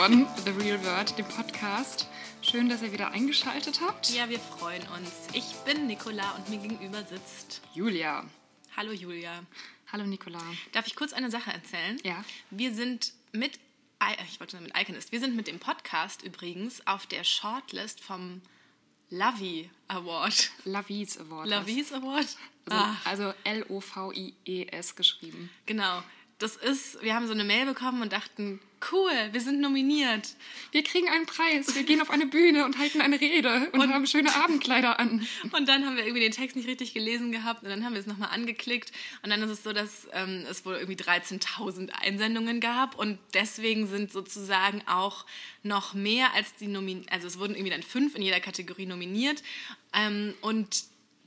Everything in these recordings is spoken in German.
von The Real World, dem Podcast. Schön, dass ihr wieder eingeschaltet habt. Ja, wir freuen uns. Ich bin Nicola und mir gegenüber sitzt Julia. Hallo Julia. Hallo Nicola. Darf ich kurz eine Sache erzählen? Ja. Wir sind mit, ich wollte nur mit Iconist, wir sind mit dem Podcast übrigens auf der Shortlist vom Lovey Award. Lavis Award. Lovies Award? Also, Ah, also L-O-V-I-E-S geschrieben. genau. Das ist, wir haben so eine Mail bekommen und dachten, cool, wir sind nominiert. Wir kriegen einen Preis. Wir gehen auf eine Bühne und halten eine Rede und, haben schöne Abendkleider an. Und dann haben wir irgendwie den Text nicht richtig gelesen gehabt und dann haben wir es nochmal angeklickt und dann ist es so, dass ähm, es wohl irgendwie 13.000 Einsendungen gab und deswegen sind sozusagen auch noch mehr als die Nomin also es wurden irgendwie dann fünf in jeder Kategorie nominiert ähm, und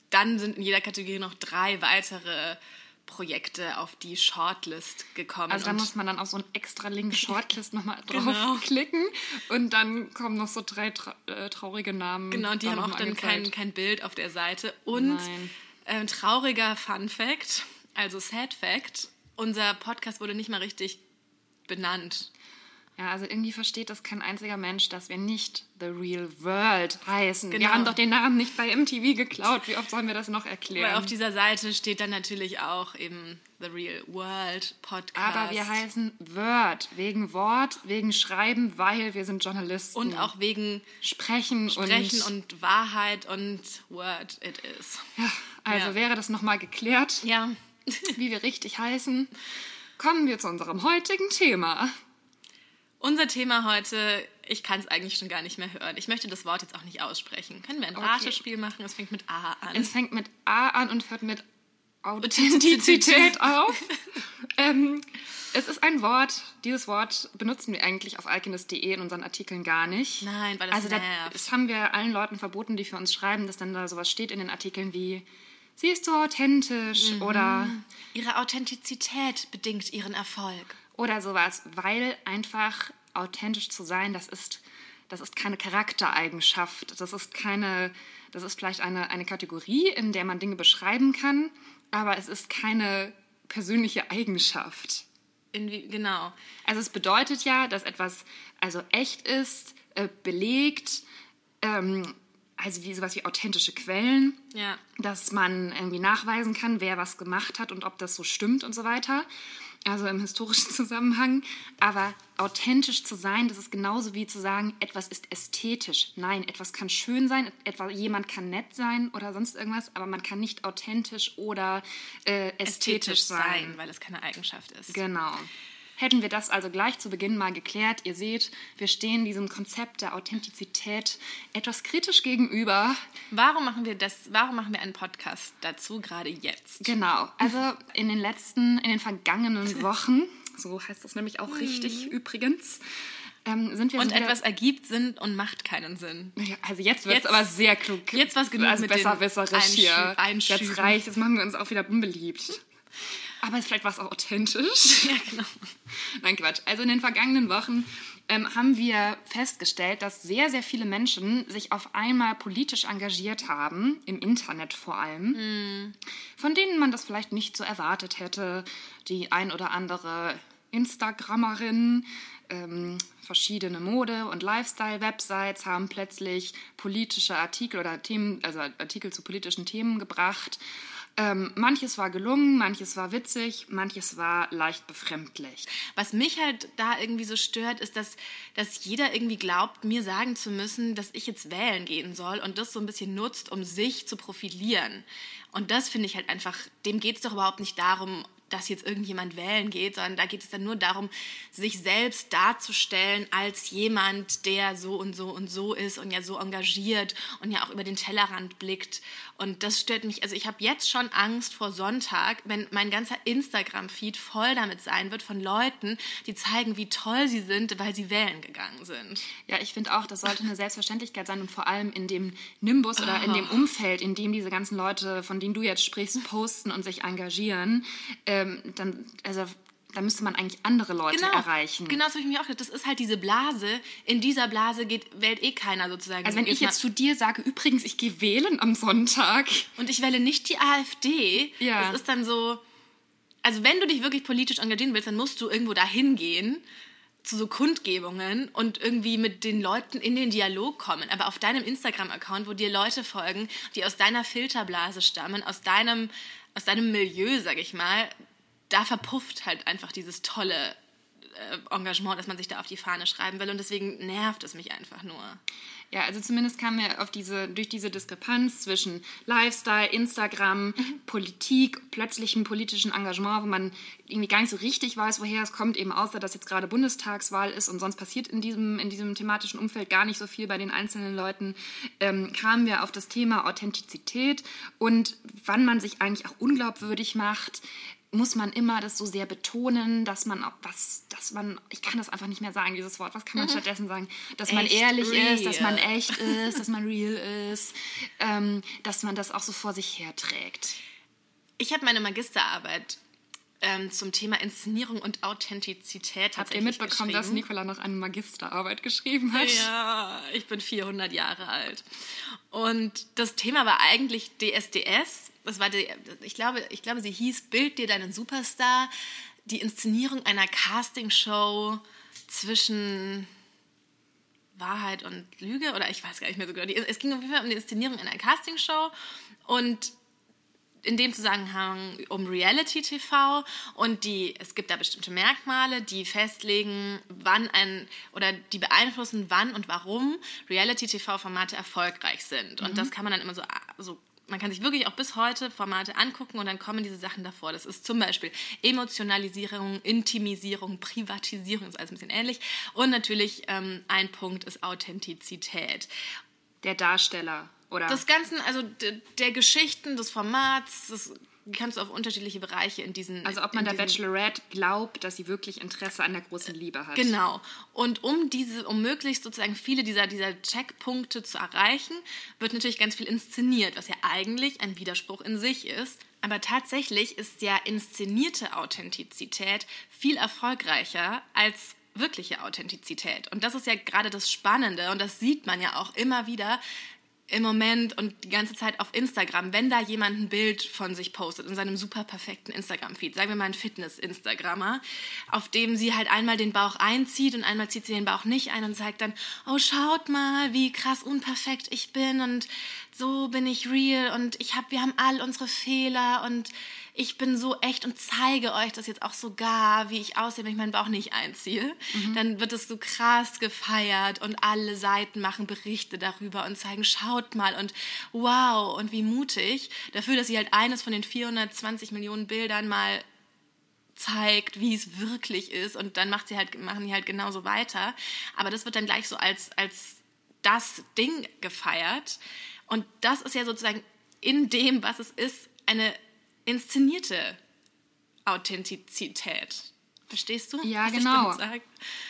dann sind in jeder Kategorie noch drei weitere Projekte auf die Shortlist gekommen. Also da muss man dann auf so einen extra Link Shortlist nochmal Genau. draufklicken und dann kommen noch so drei tra äh, traurige Namen. Genau, und die da haben auch dann kein, kein Bild auf der Seite. Und ähm, trauriger Fun Fact, also Sad Fact, unser Podcast wurde nicht mal richtig benannt. Ja, also irgendwie versteht das kein einziger Mensch, dass wir nicht The Real World heißen. Genau. Wir haben doch den Namen nicht bei MTV geklaut. Wie oft sollen wir das noch erklären? Weil auf dieser Seite steht dann natürlich auch eben The Real World Podcast. Aber wir heißen Word, wegen Wort, wegen Schreiben, weil wir sind Journalisten. und auch wegen Sprechen, Sprechen und... und Wahrheit und Word it is. ja, also Ja. wäre das nochmal geklärt, Ja. wie wir richtig heißen, kommen wir zu unserem heutigen Thema. Unser Thema heute, ich kann es eigentlich schon gar nicht mehr hören. Ich möchte das Wort jetzt auch nicht aussprechen. Können wir ein Okay. Ratespiel machen? Es fängt mit A an. Es fängt mit A an und hört mit Authentizität auf. ähm, es ist ein Wort, dieses Wort benutzen wir eigentlich auf alchemist.de in unseren Artikeln gar nicht. Nein, weil das also da, nervt. das haben wir allen Leuten verboten, die für uns schreiben, dass dann da sowas steht in den Artikeln wie sie ist so authentisch Mhm. oder, Ihre Authentizität bedingt ihren Erfolg. Oder sowas, weil einfach authentisch zu sein, das ist, das ist keine Charaktereigenschaft. Das ist keine, das ist vielleicht eine, eine Kategorie, in der man Dinge beschreiben kann, aber es ist keine persönliche Eigenschaft. Inwie genau. Also es bedeutet ja, dass etwas also echt ist, äh, belegt, ähm, also wie sowas wie authentische Quellen, Ja. dass man irgendwie nachweisen kann, wer was gemacht hat und ob das so stimmt und so weiter. Also im historischen Zusammenhang. Aber authentisch zu sein, das ist genauso wie zu sagen, etwas ist ästhetisch. Nein, etwas kann schön sein, etwa jemand kann nett sein oder sonst irgendwas, aber man kann nicht authentisch oder äh, ästhetisch, sein. weil es keine Eigenschaft ist. Genau. Hätten wir das also gleich zu Beginn mal geklärt. Ihr seht, wir stehen diesem Konzept der Authentizität etwas kritisch gegenüber. Warum machen wir das? Warum machen wir einen Podcast dazu gerade jetzt? Genau. Also in den letzten, in den vergangenen Wochen, so heißt das nämlich auch richtig übrigens, ähm, sind wir Und etwas ergibt Sinn und macht keinen Sinn. Ja, Also jetzt wird es aber sehr klug. jetzt war's genug Also mit besserwisserisch hier. Einschü-. Jetzt reicht, jetzt machen wir uns auch wieder unbeliebt. Aber vielleicht war es auch authentisch. Ja, genau. Nein, Quatsch. Also in den vergangenen Wochen ähm, haben wir festgestellt, dass sehr, sehr viele Menschen sich auf einmal politisch engagiert haben, im Internet vor allem, von denen man das vielleicht nicht so erwartet hätte. Die ein oder andere Instagrammerin, ähm, verschiedene Mode- und Lifestyle-Websites haben plötzlich politische Artikel oder Themen, also Artikel zu politischen Themen gebracht. Ähm, manches war gelungen, manches war witzig, manches war leicht befremdlich. Was mich halt da irgendwie so stört, ist, dass, dass jeder irgendwie glaubt, mir sagen zu müssen, dass ich jetzt wählen gehen soll und das so ein bisschen nutzt, um sich zu profilieren. Und das finde ich halt einfach, dem geht es doch überhaupt nicht darum, dass jetzt irgendjemand wählen geht, sondern da geht es dann nur darum, sich selbst darzustellen als jemand, der so und so und so ist und ja so engagiert und ja auch über den Tellerrand blickt. Und das stört mich. Also ich habe jetzt schon Angst vor Sonntag, wenn mein ganzer Instagram-Feed voll damit sein wird von Leuten, die zeigen, wie toll sie sind, weil sie wählen gegangen sind. Ja, ich finde auch, das sollte eine Selbstverständlichkeit sein und vor allem in dem Nimbus oder in dem Umfeld, in dem diese ganzen Leute, von denen du jetzt sprichst, posten und sich engagieren, ähm, dann, also, da müsste man eigentlich andere Leute erreichen. Genau, das habe ich mir auch gedacht. Das ist halt diese Blase. In dieser Blase geht, wählt eh keiner sozusagen. Also wenn ich jetzt zu dir sage, übrigens, ich gehe wählen am Sonntag, Und ich wähle nicht die AfD. Ja. Das ist dann so. Also, wenn du dich wirklich politisch engagieren willst, dann musst du irgendwo dahin gehen. zu so Kundgebungen und irgendwie mit den Leuten in den Dialog kommen. Aber auf deinem Instagram-Account, wo dir Leute folgen, die aus deiner Filterblase stammen, aus deinem, aus deinem Milieu, sag ich mal, da verpufft halt einfach dieses tolle äh, Engagement, das man sich da auf die Fahne schreiben will. Und deswegen nervt es mich einfach nur. Ja, also zumindest kam mir auf diese, durch diese Diskrepanz zwischen Lifestyle, Instagram, mhm. Politik, plötzlichem politischen Engagement, wo man irgendwie gar nicht so richtig weiß, woher es kommt, eben außer dass jetzt gerade Bundestagswahl ist und sonst passiert in diesem, in diesem thematischen Umfeld gar nicht so viel bei den einzelnen Leuten, ähm, kamen wir auf das Thema Authentizität und wann man sich eigentlich auch unglaubwürdig macht, muss man immer das so sehr betonen, dass man auch was, dass man, ich kann das einfach nicht mehr sagen, dieses Wort, was kann man mhm. stattdessen sagen? Dass echt man ehrlich real. ist, dass man echt ist, dass man real ist, ähm, dass man das auch so vor sich herträgt. Ich habe meine Magisterarbeit ähm, zum Thema Inszenierung und Authentizität. Habt ihr mitbekommen, dass Nicola noch eine Magisterarbeit geschrieben hat? Ja, ich bin 400 Jahre alt. Und das Thema war eigentlich DSDS, das war die, ich glaube, ich glaube, sie hieß Bild dir deinen Superstar, die Inszenierung einer Castingshow zwischen Wahrheit und Lüge oder ich weiß gar nicht mehr so genau. Es ging auf jeden Fall um die Inszenierung einer Castingshow und in dem Zusammenhang um Reality TV und die, es gibt da bestimmte Merkmale, die festlegen, wann ein oder die beeinflussen, wann und warum Reality TV-Formate erfolgreich sind. Und mhm. das kann man dann immer so, so man kann sich wirklich auch bis heute Formate angucken und dann kommen diese Sachen davor. Das ist zum Beispiel Emotionalisierung, Intimisierung, Privatisierung, ist alles ein bisschen ähnlich. Und natürlich ähm, ein Punkt ist Authentizität. Der Darsteller, oder? Das Ganze, also der, der Geschichten, des Formats, das kannst du auf unterschiedliche Bereiche in diesen. Also ob man der Bachelorette glaubt, dass sie wirklich Interesse an der großen Liebe hat. Genau. Und um diese, um möglichst sozusagen viele dieser, dieser Checkpunkte zu erreichen, wird natürlich ganz viel inszeniert, was ja eigentlich ein Widerspruch in sich ist. Aber tatsächlich ist ja inszenierte Authentizität viel erfolgreicher als wirkliche Authentizität. Und das ist ja gerade das Spannende und das sieht man ja auch immer wieder, im Moment und die ganze Zeit auf Instagram, wenn da jemand ein Bild von sich postet in seinem super perfekten Instagram-Feed, sagen wir mal ein Fitness-Instagrammer, auf dem sie halt einmal den Bauch einzieht und einmal zieht sie den Bauch nicht ein und sagt dann, oh schaut mal, wie krass unperfekt ich bin und so bin ich real und ich hab, wir haben all unsere Fehler und ich bin so echt und zeige euch das jetzt auch sogar, wie ich aussehe, wenn ich meinen Bauch nicht einziehe. Mhm. Dann wird es so krass gefeiert und alle Seiten machen Berichte darüber und zeigen, schaut mal und wow und wie mutig. Dafür, dass sie halt eines von den 420 Millionen Bildern mal zeigt, wie es wirklich ist und dann macht sie halt, machen die halt genauso weiter. Aber das wird dann gleich so als, als das Ding gefeiert. Und das ist ja sozusagen in dem, was es ist, eine inszenierte Authentizität. Verstehst du? Ja, genau.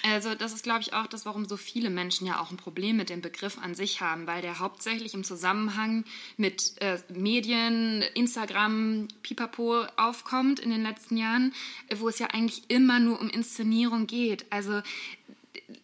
Also das ist, glaube ich, auch das, warum so viele Menschen ja auch ein Problem mit dem Begriff an sich haben, weil der hauptsächlich im Zusammenhang mit äh, Medien, Instagram, Pipapo aufkommt in den letzten Jahren, wo es ja eigentlich immer nur um Inszenierung geht. Also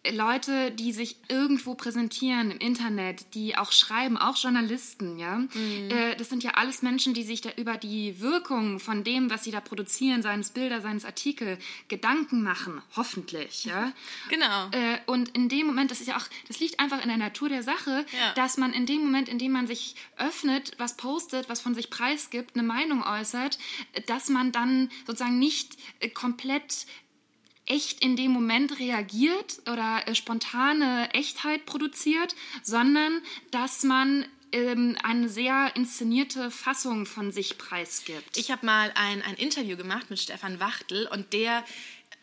Leute, die sich irgendwo präsentieren im Internet, die auch schreiben, auch Journalisten, ja, mhm. äh, das sind ja alles Menschen, die sich da über die Wirkung von dem, was sie da produzieren, seines Bilder, seines Artikel, Gedanken machen, hoffentlich, ja. Genau. Äh, und in dem Moment, das ist ja auch, das liegt einfach in der Natur der Sache, ja. dass man in dem Moment, in dem man sich öffnet, was postet, was von sich preisgibt, eine Meinung äußert, dass man dann sozusagen nicht äh, komplett echt in dem Moment reagiert oder äh, spontane Echtheit produziert, sondern dass man ähm, eine sehr inszenierte Fassung von sich preisgibt. Ich habe mal ein, ein Interview gemacht mit Stefan Wachtel und der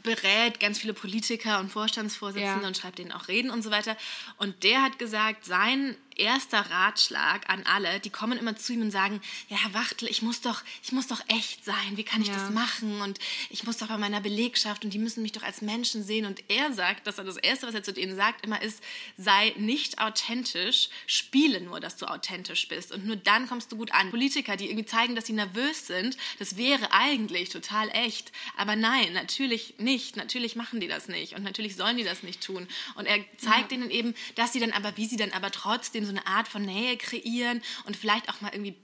berät ganz viele Politiker und Vorstandsvorsitzende ja. und schreibt denen auch Reden und so weiter. Und der hat gesagt, sein erster Ratschlag an alle, die kommen immer zu ihm und sagen, ja, Herr Wachtel, ich muss doch, ich muss doch echt sein, wie kann ich ja. das machen? Und ich muss doch bei meiner Belegschaft und die müssen mich doch als Menschen sehen. Und er sagt, dass er das Erste, was er zu denen sagt, immer ist, sei nicht authentisch, spiele nur, dass du authentisch bist. Und nur dann kommst du gut an. Politiker, die irgendwie zeigen, dass sie nervös sind, das wäre eigentlich total echt. Aber nein, natürlich nicht. Natürlich machen die das nicht. Und natürlich sollen die das nicht tun. Und er zeigt ja. ihnen eben, dass sie dann aber, wie sie dann aber trotzdem so eine Art von Nähe kreieren und vielleicht auch mal irgendwie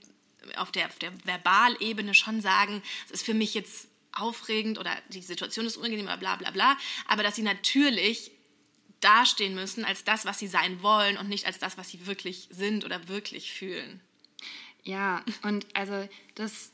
auf der, auf der Verbalebene schon sagen, es ist für mich jetzt aufregend oder die Situation ist unangenehm oder bla bla bla, aber dass sie natürlich dastehen müssen als das, was sie sein wollen und nicht als das, was sie wirklich sind oder wirklich fühlen. Ja, und also das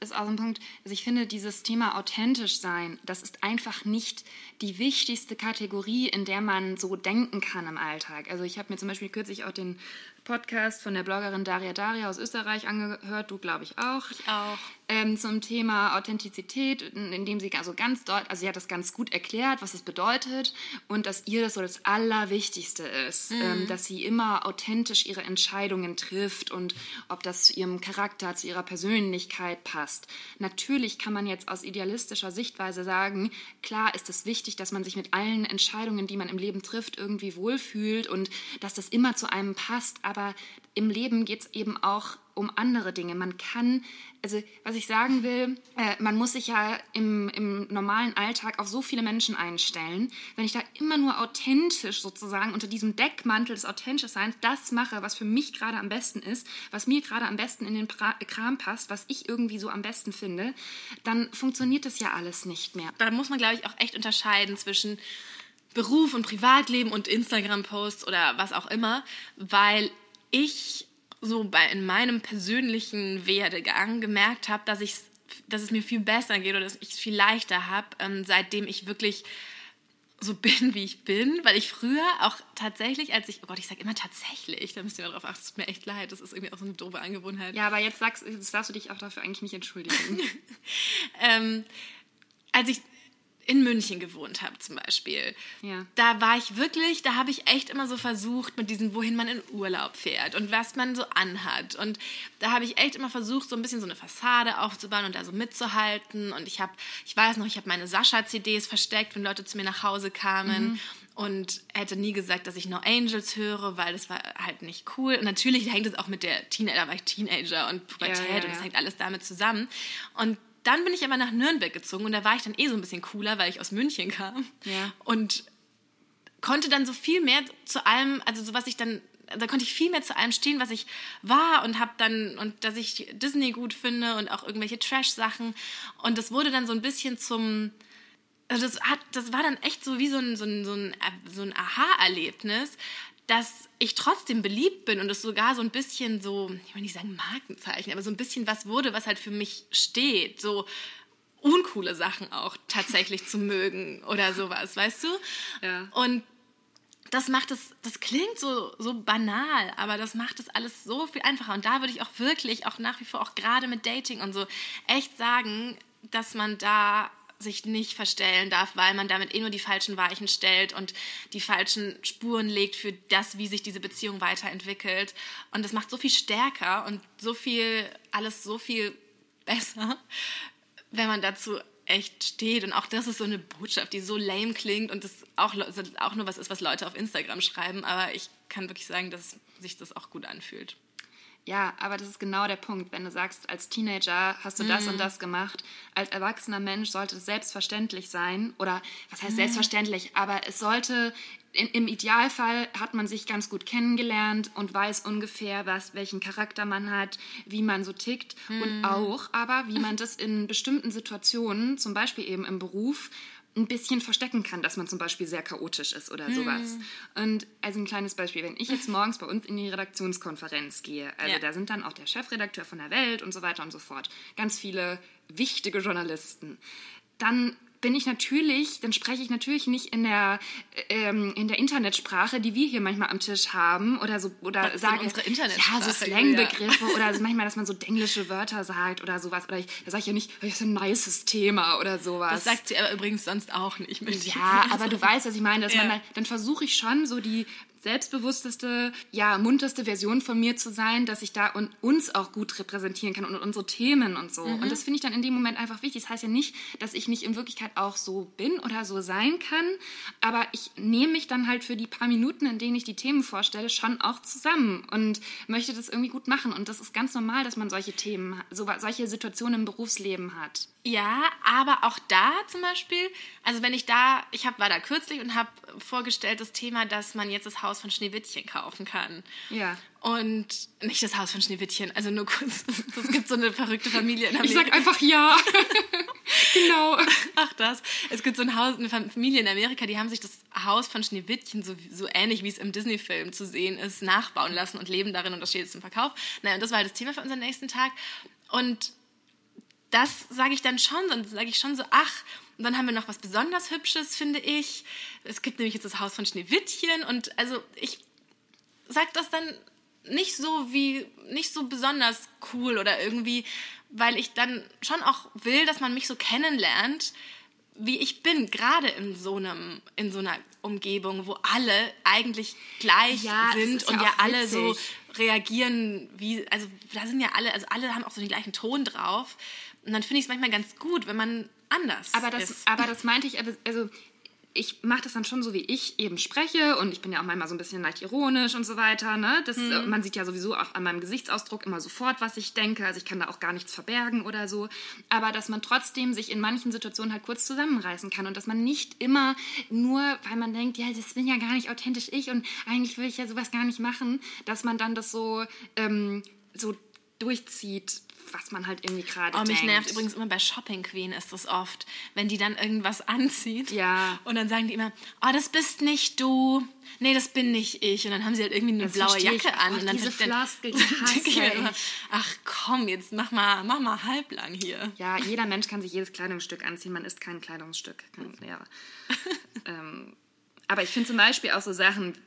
ist auch ein Punkt, also ich finde, dieses Thema authentisch sein, das ist einfach nicht die wichtigste Kategorie, in der man so denken kann im Alltag. Also ich habe mir zum Beispiel kürzlich auch den Podcast von der Bloggerin Daria Daria aus Österreich angehört, du glaube ich auch. Ich auch. Ähm, zum Thema Authentizität, in dem sie also ganz dort, also sie hat das ganz gut erklärt, was es bedeutet und dass ihr das so das Allerwichtigste ist, mhm. ähm, dass sie immer authentisch ihre Entscheidungen trifft und ob das zu ihrem Charakter, zu ihrer Persönlichkeit passt. Natürlich kann man jetzt aus idealistischer Sichtweise sagen, klar ist es wichtig, dass man sich mit allen Entscheidungen, die man im Leben trifft, irgendwie wohlfühlt und dass das immer zu einem passt, aber aber im Leben geht es eben auch um andere Dinge. Man kann, also was ich sagen will, äh, man muss sich ja im, im normalen Alltag auf so viele Menschen einstellen. Wenn ich da immer nur authentisch sozusagen unter diesem Deckmantel des Authentischseins das mache, was für mich gerade am besten ist, was mir gerade am besten in den pra Kram passt, was ich irgendwie so am besten finde, dann funktioniert das ja alles nicht mehr. Da muss man, glaube ich, auch echt unterscheiden zwischen Beruf und Privatleben und Instagram-Posts oder was auch immer, weil ich so bei, in meinem persönlichen Werdegang gemerkt habe, dass, dass es mir viel besser geht oder dass ich es viel leichter habe, ähm, seitdem ich wirklich so bin, wie ich bin, weil ich früher auch tatsächlich, als ich, oh Gott, ich sage immer tatsächlich, da müsst ihr mal drauf achten, es tut mir echt leid, das ist irgendwie auch so eine doofe Angewohnheit. Ja, aber jetzt, sagst, jetzt darfst du dich auch dafür eigentlich nicht entschuldigen. ähm, als ich in München gewohnt habe zum Beispiel, ja. da war ich wirklich, da habe ich echt immer so versucht mit diesem, wohin man in Urlaub fährt und was man so anhat. Und da habe ich echt immer versucht, so ein bisschen so eine Fassade aufzubauen und da so mitzuhalten. Und ich habe, ich weiß noch, ich habe meine Sascha-CDs versteckt, wenn Leute zu mir nach Hause kamen. Mhm und hätte nie gesagt, dass ich No Angels höre, weil das war halt nicht cool. Und natürlich hängt es auch mit der Teenager, da war ich Teenager und Pubertät ja, ja, und das hängt alles damit zusammen. Und dann bin ich aber nach Nürnberg gezogen und da war ich dann eh so ein bisschen cooler, weil ich aus München kam. Ja. Und konnte dann so viel mehr zu allem, also so was ich dann, da konnte ich viel mehr zu allem stehen, was ich war und habe dann, und dass ich Disney gut finde und auch irgendwelche Trash-Sachen. Und das wurde dann so ein bisschen zum, also das, hat, das war dann echt so wie so ein, so ein, so ein, so ein Aha-Erlebnis, dass ich trotzdem beliebt bin und es sogar so ein bisschen so, ich will nicht sagen Markenzeichen, aber so ein bisschen was wurde, was halt für mich steht. So uncoole Sachen auch tatsächlich zu mögen oder sowas, weißt du? Ja. Und das macht es, das klingt so, so banal, aber das macht es alles so viel einfacher. Und da würde ich auch wirklich, auch nach wie vor, auch gerade mit Dating und so, echt sagen, dass man da sich nicht verstellen darf, weil man damit eh nur die falschen Weichen stellt und die falschen Spuren legt für das, wie sich diese Beziehung weiterentwickelt. Und das macht so viel stärker und so viel, alles so viel besser, wenn man dazu echt steht. Und auch das ist so eine Botschaft, die so lame klingt und das auch, auch nur was ist, was Leute auf Instagram schreiben. Aber ich kann wirklich sagen, dass sich das auch gut anfühlt. Ja, aber das ist genau der Punkt. Wenn du sagst, als Teenager hast du das mhm. und das gemacht, als erwachsener Mensch sollte es selbstverständlich sein. Oder was heißt mhm. selbstverständlich? Aber es sollte, in, im Idealfall hat man sich ganz gut kennengelernt und weiß ungefähr, was, welchen Charakter man hat, wie man so tickt. Mhm. Und auch aber, wie man das in bestimmten Situationen, zum Beispiel eben im Beruf, ein bisschen verstecken kann, dass man zum Beispiel sehr chaotisch ist oder sowas. Mhm. Und also ein kleines Beispiel, wenn ich jetzt morgens bei uns in die Redaktionskonferenz gehe, also ja. da sind dann auch der Chefredakteur von der Welt und so weiter und so fort, ganz viele wichtige Journalisten, dann bin ich natürlich, dann spreche ich natürlich nicht in der, ähm, in der Internetsprache, die wir hier manchmal am Tisch haben oder so oder Was sage unsere Internetsprache, ja so Slangbegriffe oder also manchmal, dass man so englische Wörter sagt oder sowas oder ich, da sage ich ja nicht, das ist ein nices Thema oder sowas. Das sagt sie aber übrigens sonst auch nicht. Ja, aber du weißt, was ich meine, dass ja. man dann, dann versuche ich schon so die selbstbewussteste, ja, munterste Version von mir zu sein, dass ich da und uns auch gut repräsentieren kann und unsere Themen und so. Mhm. Und das finde ich dann in dem Moment einfach wichtig. Das heißt ja nicht, dass ich nicht in Wirklichkeit auch so bin oder so sein kann, aber ich nehme mich dann halt für die paar Minuten, in denen ich die Themen vorstelle, schon auch zusammen und möchte das irgendwie gut machen. Und das ist ganz normal, dass man solche Themen, so, solche Situationen im Berufsleben hat. Ja, aber auch da zum Beispiel, also wenn ich da, ich hab, war da kürzlich und habe vorgestellt das Thema, dass man jetzt das Haus Haus von Schneewittchen kaufen kann. Ja. Und nicht das Haus von Schneewittchen, also nur kurz. Es gibt so eine verrückte Familie in Amerika. Ich sag einfach ja. genau. Ach das. Es gibt so ein Haus, eine Familie in Amerika, die haben sich das Haus von Schneewittchen, so, so ähnlich wie es im Disney-Film zu sehen ist, nachbauen lassen und leben darin und das steht jetzt im Verkauf. Naja, und das war halt das Thema für unseren nächsten Tag. Und das sage ich dann schon, dann sage ich schon so, ach, und dann haben wir noch was besonders Hübsches, finde ich. Es gibt nämlich jetzt das Haus von Schneewittchen und also ich sage das dann nicht so wie, nicht so besonders cool oder irgendwie, weil ich dann schon auch will, dass man mich so kennenlernt, wie ich bin, gerade in so einem, in so einer Umgebung, wo alle eigentlich gleich Ja, sind und ja ja alle so witzig. reagieren wie, also da sind ja alle, also alle haben auch so den gleichen Ton drauf. Und dann finde ich es manchmal ganz gut, wenn man anders Aber das, ist. aber das meinte ich, also- also ich mache das dann schon so, wie ich eben spreche und ich bin ja auch manchmal so ein bisschen leicht ironisch und so weiter. Ne? Das, äh, Man sieht ja sowieso auch an meinem Gesichtsausdruck immer sofort, was ich denke. Also ich kann da auch gar nichts verbergen oder so. Aber dass man trotzdem sich in manchen Situationen halt kurz zusammenreißen kann und dass man nicht immer nur, weil man denkt, ja, das bin ja gar nicht authentisch ich und eigentlich will ich ja sowas gar nicht machen, dass man dann das so, ähm, so durchzieht, was man halt irgendwie gerade Oh, mich denkt. nervt übrigens immer bei Shopping Queen ist das oft, wenn die dann irgendwas anzieht. Ja. Und dann sagen die immer, oh, das bist nicht du. Nee, das bin nicht ich. Und dann haben sie halt irgendwie eine Das blaue Jacke ich. an. Oh, und dann diese Floskel, die hasse ich. Ach komm, jetzt mach mal, mach mal halblang hier. Ja, jeder Mensch kann sich jedes Kleidungsstück anziehen. Man ist kein Kleidungsstück. Kein, ja. ähm, aber ich finde zum Beispiel auch so Sachen,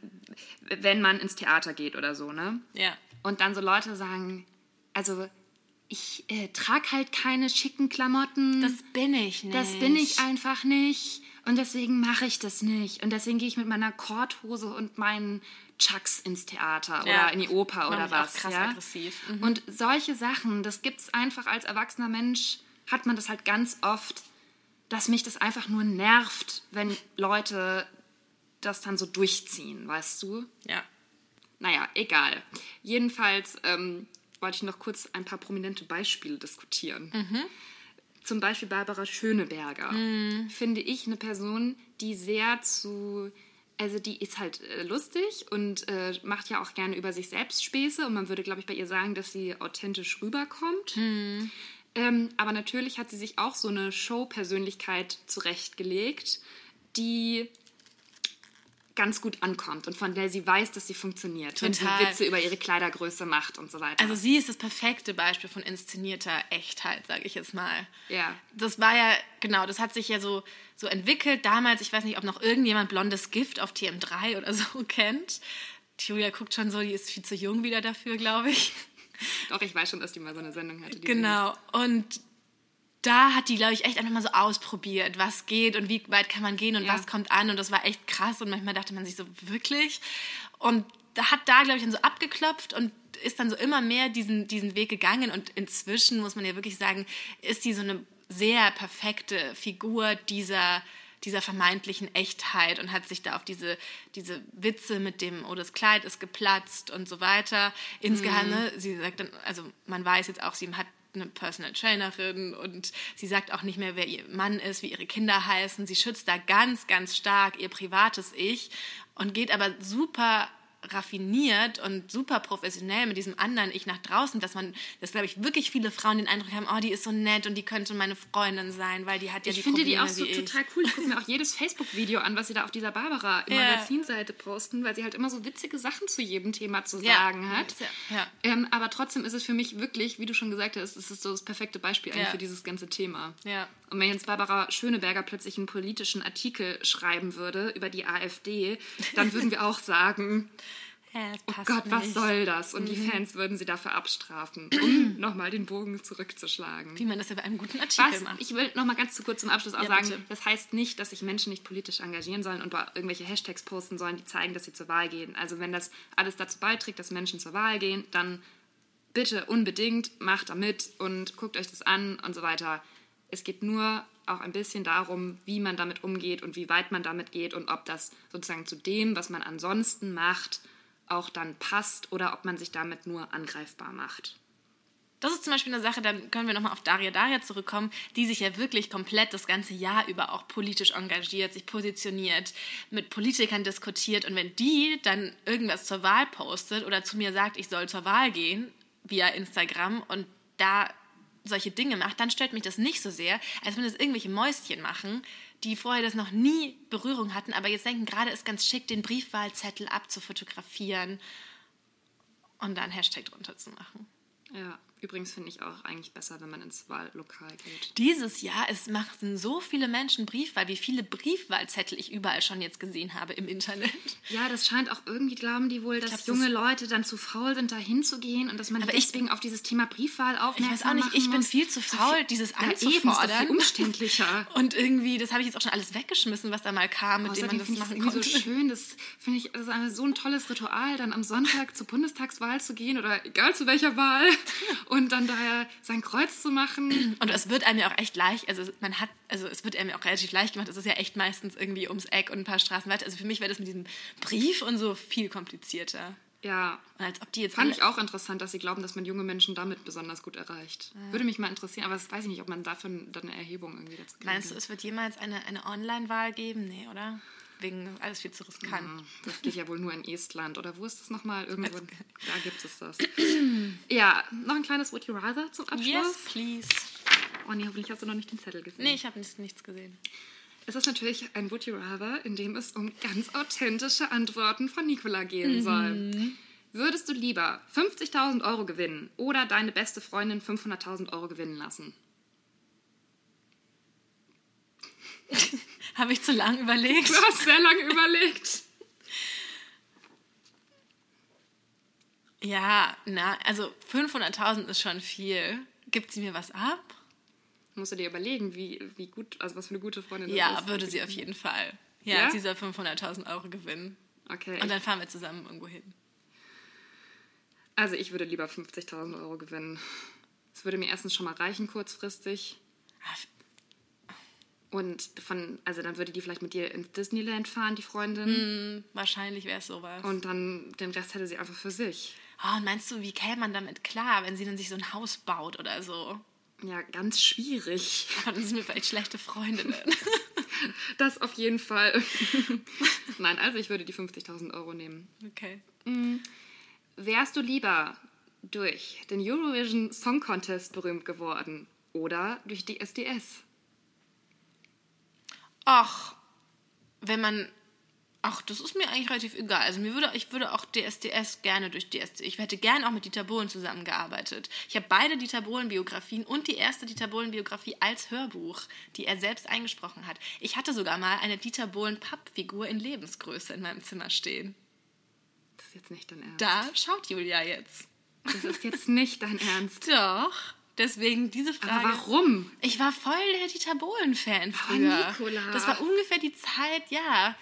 wenn man ins Theater geht oder so, ne? Ja. Und dann so Leute sagen, also ich äh, trage halt keine schicken Klamotten. Das bin ich nicht. Das bin ich einfach nicht. Und deswegen mache ich das nicht. Und deswegen gehe ich mit meiner Korthose und meinen Chucks ins Theater Ja. oder in die Oper oder mich auch was. krass ja? aggressiv. Mhm. Und solche Sachen, das gibt es einfach als erwachsener Mensch, hat man das halt ganz oft, dass mich das einfach nur nervt, wenn Leute das dann so durchziehen, weißt du? Ja. Naja, egal. Jedenfalls ähm, wollte ich noch kurz ein paar prominente Beispiele diskutieren. Zum Beispiel Barbara Schöneberger. Finde ich eine Person, die sehr zu. Also die ist halt äh, lustig und äh, macht ja auch gerne über sich selbst Späße und man würde, glaube ich, bei ihr sagen, dass sie authentisch rüberkommt. Ähm, aber natürlich hat sie sich auch so eine Show-Persönlichkeit zurechtgelegt, die ganz gut ankommt und von der sie weiß, dass sie funktioniert. Wenn sie Total. Witze über ihre Kleidergröße macht und so weiter. Also sie ist das perfekte Beispiel von inszenierter Echtheit, sage ich jetzt mal. Ja. Das war ja, genau, das hat sich ja so, so entwickelt. Damals, ich weiß nicht, ob noch irgendjemand blondes Gift auf TM3 oder so kennt. Julia guckt schon so, die ist viel zu jung wieder dafür, glaube ich. Doch, ich weiß schon, dass die mal so eine Sendung hatte. Genau. Und da hat die, glaube ich, echt einfach mal so ausprobiert, was geht und wie weit kann man gehen und Ja. was kommt an. Und das war echt krass. Und manchmal dachte man sich so, wirklich? Und da hat da, glaube ich, dann so abgeklopft und ist dann so immer mehr diesen, diesen Weg gegangen. Und inzwischen, muss man ja wirklich sagen, ist die so eine sehr perfekte Figur dieser dieser vermeintlichen Echtheit und hat sich da auf diese, diese Witze mit dem, oh, das Kleid ist geplatzt und so weiter. Insgeheim, Mhm. ne, sie sagt dann, also man weiß jetzt auch, sie hat eine Personal Trainerin und sie sagt auch nicht mehr, wer ihr Mann ist, wie ihre Kinder heißen. Sie schützt da ganz, ganz stark ihr privates Ich und geht aber super raffiniert und super professionell mit diesem anderen Ich nach draußen, dass man, dass glaube ich wirklich viele Frauen den Eindruck haben, oh, die ist so nett und die könnte meine Freundin sein, weil die hat ja Ich die finde die Probleme auch so total cool. Ich gucke mir auch jedes Facebook-Video an, was sie da auf dieser Barbara Ja. Magazinseite posten, weil sie halt immer so witzige Sachen zu jedem Thema zu Ja. sagen hat. Ja. Ja. Ähm, aber trotzdem ist es für mich wirklich, wie du schon gesagt hast, es ist so das perfekte Beispiel eigentlich Ja. für dieses ganze Thema. Ja. Und wenn jetzt Barbara Schöneberger plötzlich einen politischen Artikel schreiben würde über die AfD, dann würden wir auch sagen, Ja, oh Gott, was nicht. soll das? Und die Mhm. Fans würden sie dafür abstrafen, um nochmal den Bogen zurückzuschlagen. Wie man das ja bei einem guten Artikel Was? macht. Ich will noch mal ganz zu kurz zum Abschluss auch Ja, sagen, bitte. das heißt nicht, dass sich Menschen nicht politisch engagieren sollen und irgendwelche Hashtags posten sollen, die zeigen, dass sie zur Wahl gehen. Also wenn das alles dazu beiträgt, dass Menschen zur Wahl gehen, dann bitte unbedingt macht da mit und guckt euch das an und so weiter. Es geht nur auch ein bisschen darum, wie man damit umgeht und wie weit man damit geht und ob das sozusagen zu dem, was man ansonsten macht, auch dann passt oder ob man sich damit nur angreifbar macht. Das ist zum Beispiel eine Sache, dann können wir nochmal auf Daria Daria zurückkommen, die sich ja wirklich komplett das ganze Jahr über auch politisch engagiert, sich positioniert, mit Politikern diskutiert. Und wenn die dann irgendwas zur Wahl postet oder zu mir sagt, ich soll zur Wahl gehen via Instagram und da solche Dinge macht, dann stört mich das nicht so sehr, als wenn das irgendwelche Mäuschen machen, die vorher das noch nie Berührung hatten, aber jetzt denken, gerade ist ganz schick, den Briefwahlzettel abzufotografieren und dann Hashtag drunter zu machen. Ja. Übrigens finde ich auch eigentlich besser, wenn man ins Wahllokal geht. Dieses Jahr, es machen so viele Menschen Briefwahl, wie viele Briefwahlzettel ich überall schon jetzt gesehen habe im Internet. Ja, das scheint auch irgendwie, glauben die wohl, dass glaub, junge das Leute dann zu faul sind, da hinzugehen und dass man aber deswegen ich, auf dieses Thema Briefwahl aufmerksam Ich weiß auch nicht, ich bin viel zu faul, so dieses ja, einzufordern. Eben, viel umständlicher. und irgendwie, das habe ich jetzt auch schon alles weggeschmissen, was da mal kam, mit Außerdem dem man das machen konnte. so schön, das finde ich, das ist so ein tolles Ritual, dann am Sonntag zur Bundestagswahl zu gehen oder egal zu welcher Wahl und dann da sein Kreuz zu machen. Und es wird einem ja auch echt leicht, also man hat, also es wird einem ja auch relativ leicht gemacht. Es ist ja echt meistens irgendwie ums Eck und ein paar Straßen weiter. Also für mich wäre das mit diesem Brief und so viel komplizierter. Ja. Und als ob die jetzt Fand ich auch interessant, dass sie glauben, dass man junge Menschen damit besonders gut erreicht. Ja. Würde mich mal interessieren, aber das weiß ich nicht, ob man dafür dann eine Erhebung irgendwie dazu kriegt. Meinst du, es wird jemals eine, eine Online-Wahl geben? Nee, oder? Wegen alles viel zu riskant. Ja, das geht ja wohl nur in Estland. Oder wo ist das nochmal? Irgendwo. Da gibt es das. ja, noch ein kleines Would You Rather zum Abschluss. Yes, please. Oh nee, hoffentlich hast du noch nicht den Zettel gesehen. Nee, ich habe nichts gesehen. Es ist natürlich ein Would You Rather, in dem es um ganz authentische Antworten von Nicola gehen mhm. soll. Würdest du lieber 50.000 Euro gewinnen oder deine beste Freundin 500.000 Euro gewinnen lassen? Habe ich zu lange überlegt? Du hast sehr lange überlegt. Ja, na, also 500.000 ist schon viel. Gibt sie mir was ab? Musst du dir überlegen, wie, wie gut, also was für eine gute Freundin ja, ist. Ja, würde sie auf jeden Fall. Ja, ja? sie soll 500.000 Euro gewinnen. Okay. Und dann fahren wir zusammen irgendwo hin. Also ich würde lieber 50.000 Euro gewinnen. Das würde mir erstens schon mal reichen kurzfristig. Und von, also dann würde die vielleicht mit dir ins Disneyland fahren, die Freundin. Mm, wahrscheinlich wäre es sowas. Und dann den Rest hätte sie einfach für sich. Oh, und meinst du, wie käme man damit klar, wenn sie dann sich so ein Haus baut oder so? Ja, ganz schwierig. Aber dann sind wir vielleicht schlechte Freundinnen. das auf jeden Fall. Nein, also ich würde die 50.000 Euro nehmen. Okay. Mhm. Wärst du lieber durch den Eurovision Song Contest berühmt geworden oder durch die SDS? Ach, wenn man, ach, das ist mir eigentlich relativ egal. Also mir würde, ich würde auch DSDS gerne durch DSDS, ich hätte gerne auch mit Dieter Bohlen zusammengearbeitet. Ich habe beide Dieter Bohlen Biografien und die erste Dieter Bohlen Biografie als Hörbuch, die er selbst eingesprochen hat. Ich hatte sogar mal eine Dieter Bohlen Pappfigur in Lebensgröße in meinem Zimmer stehen. Das ist jetzt nicht dein Ernst. Da schaut Julia jetzt. Das ist jetzt nicht dein Ernst. Doch. Deswegen diese Frage. Aber warum? Ich war voll der Dieter Bohlen-Fan früher. Oh, Nicola. Das war ungefähr die Zeit, ja.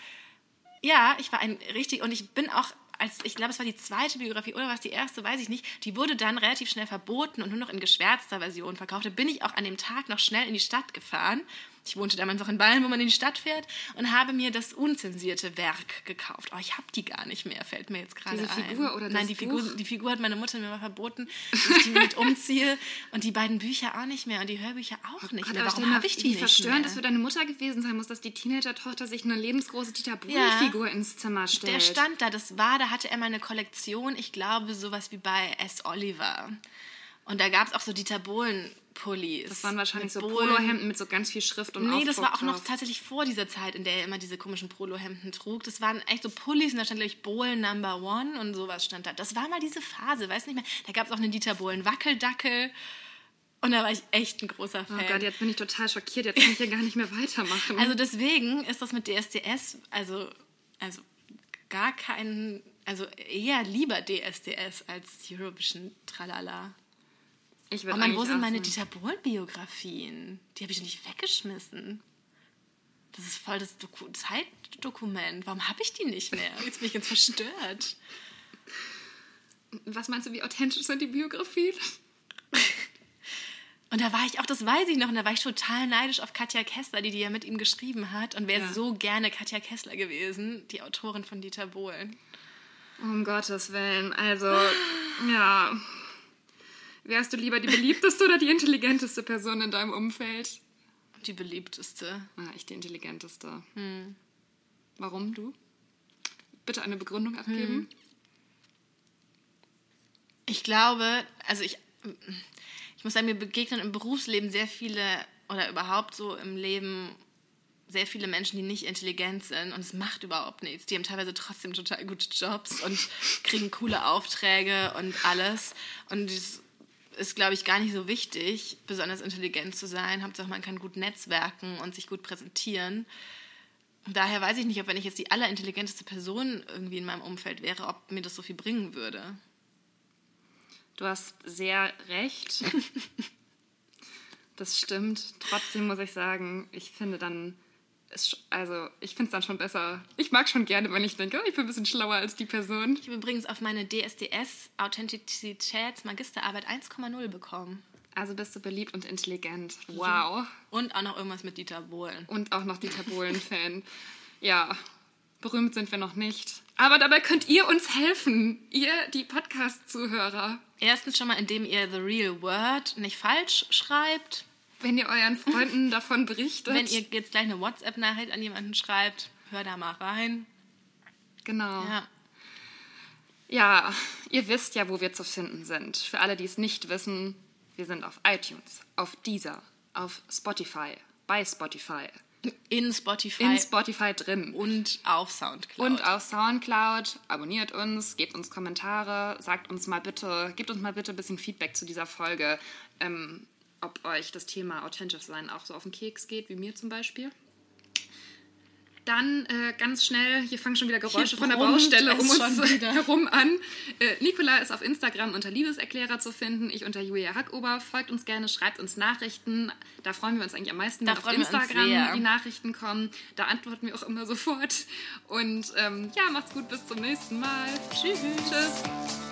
Ja, ich war ein richtig, und ich bin auch als, ich glaube, es war die zweite Biografie oder was die erste, weiß ich nicht, die wurde dann relativ schnell verboten und nur noch in geschwärzter Version verkauft. Da bin ich auch an dem Tag noch schnell in die Stadt gefahren ich wohnte damals noch in Bayern, wo man in die Stadt fährt, und habe mir das unzensierte Werk gekauft. Oh, ich habe die gar nicht mehr, fällt mir jetzt gerade ein. Die Figur oder das Nein, die Figur, die Figur hat meine Mutter mir mal verboten, dass ich die mit umziehe. Und die beiden Bücher auch nicht mehr und die Hörbücher auch oh nicht Gott, mehr. Warum habe ich die nicht verstörend mehr? es für deine Mutter gewesen sein muss, dass die Teenager-Tochter sich eine lebensgroße Dieter Bohlen-Figur ja, ins Zimmer stellt. Der stand da, das war, da hatte er mal eine Kollektion, ich glaube, sowas wie bei S. Oliver. Und da gab es auch so Dieter Bohlen Pullis. Das waren wahrscheinlich so Polohemden mit so ganz viel Schrift und Nee, Aufdruck das war auch drauf. noch tatsächlich vor dieser Zeit, in der er immer diese komischen Polohemden trug. Das waren echt so Pullis und da stand, glaube ich, Bohlen Number One und sowas stand da. Das war mal diese Phase, weiß nicht mehr. Da gab es auch einen Dieter Bohlen Wackeldackel. Und da war ich echt ein großer Fan. Oh Gott, jetzt bin ich total schockiert. Jetzt kann ich hier gar nicht mehr weitermachen. Also deswegen ist das mit DSDS, also, also gar kein, also eher lieber DSDS als Eurovision Tralala. Ich oh Mann, wo sind meine Dieter Bohlen-Biografien? Die habe ich doch nicht weggeschmissen. Das ist voll das Doku Zeitdokument. Warum habe ich die nicht mehr? Jetzt bin ich ganz verstört. Was meinst du, wie authentisch sind die Biografien? Und da war ich auch, das weiß ich noch, und da war ich total neidisch auf Katja Kessler, die die ja mit ihm geschrieben hat. Und wäre ja. so gerne Katja Kessler gewesen, die Autorin von Dieter Bohlen. Um Gottes Willen. Also, ja Wärst du lieber die beliebteste oder die intelligenteste Person in deinem Umfeld? Die beliebteste. Ah, ich die intelligenteste. Hm. Warum du? Bitte eine Begründung abgeben. Hm. Ich glaube, also ich, ich muss sagen, mir begegnen im Berufsleben sehr viele oder überhaupt so im Leben sehr viele Menschen, die nicht intelligent sind und es macht überhaupt nichts. Die haben teilweise trotzdem total gute Jobs und kriegen coole Aufträge und alles. Und es ist, glaube ich, gar nicht so wichtig, besonders intelligent zu sein. Hauptsache, man kann gut netzwerken und sich gut präsentieren. Daher weiß ich nicht, ob wenn ich jetzt die allerintelligenteste Person irgendwie in meinem Umfeld wäre, ob mir das so viel bringen würde. Du hast sehr recht. das stimmt. Trotzdem muss ich sagen, ich finde dann ist, also ich finde es dann schon besser. Ich mag schon gerne, wenn ich denke, oh, ich bin ein bisschen schlauer als die Person. Ich habe übrigens auf meine DSDS Authentizitätsmagisterarbeit 1,0 bekommen. Also bist du beliebt und intelligent. Wow. Und auch noch irgendwas mit Dieter Bohlen. Und auch noch Dieter Bohlen-Fan. ja, berühmt sind wir noch nicht. Aber dabei könnt ihr uns helfen, ihr, die Podcast-Zuhörer. Erstens schon mal, indem ihr The Real Word nicht falsch schreibt. Wenn ihr euren Freunden davon berichtet. Wenn ihr jetzt gleich eine WhatsApp-Nachricht an jemanden schreibt, hör da mal rein. Genau. Ja. Ja, ihr wisst ja, wo wir zu finden sind. Für alle, die es nicht wissen, wir sind auf iTunes, auf Deezer, auf Spotify, bei Spotify. In Spotify. In Spotify drin. Und auf Soundcloud. Und auf Soundcloud. Abonniert uns, gebt uns Kommentare, sagt uns mal bitte, gebt uns mal bitte ein bisschen Feedback zu dieser Folge. Ähm, ob euch das Thema authentisch sein auch so auf den Keks geht, wie mir zum Beispiel. Dann äh, ganz schnell, hier fangen schon wieder Geräusche von der Baustelle um uns herum an. Äh, Nicola ist auf Instagram unter Liebeserklärer zu finden, ich unter Julia Hackober. Folgt uns gerne, schreibt uns Nachrichten. Da freuen wir uns eigentlich am meisten, wenn auf Instagram die Nachrichten kommen. Da antworten wir auch immer sofort. Und ähm, ja, macht's gut, bis zum nächsten Mal. Tschüss. Tschüss.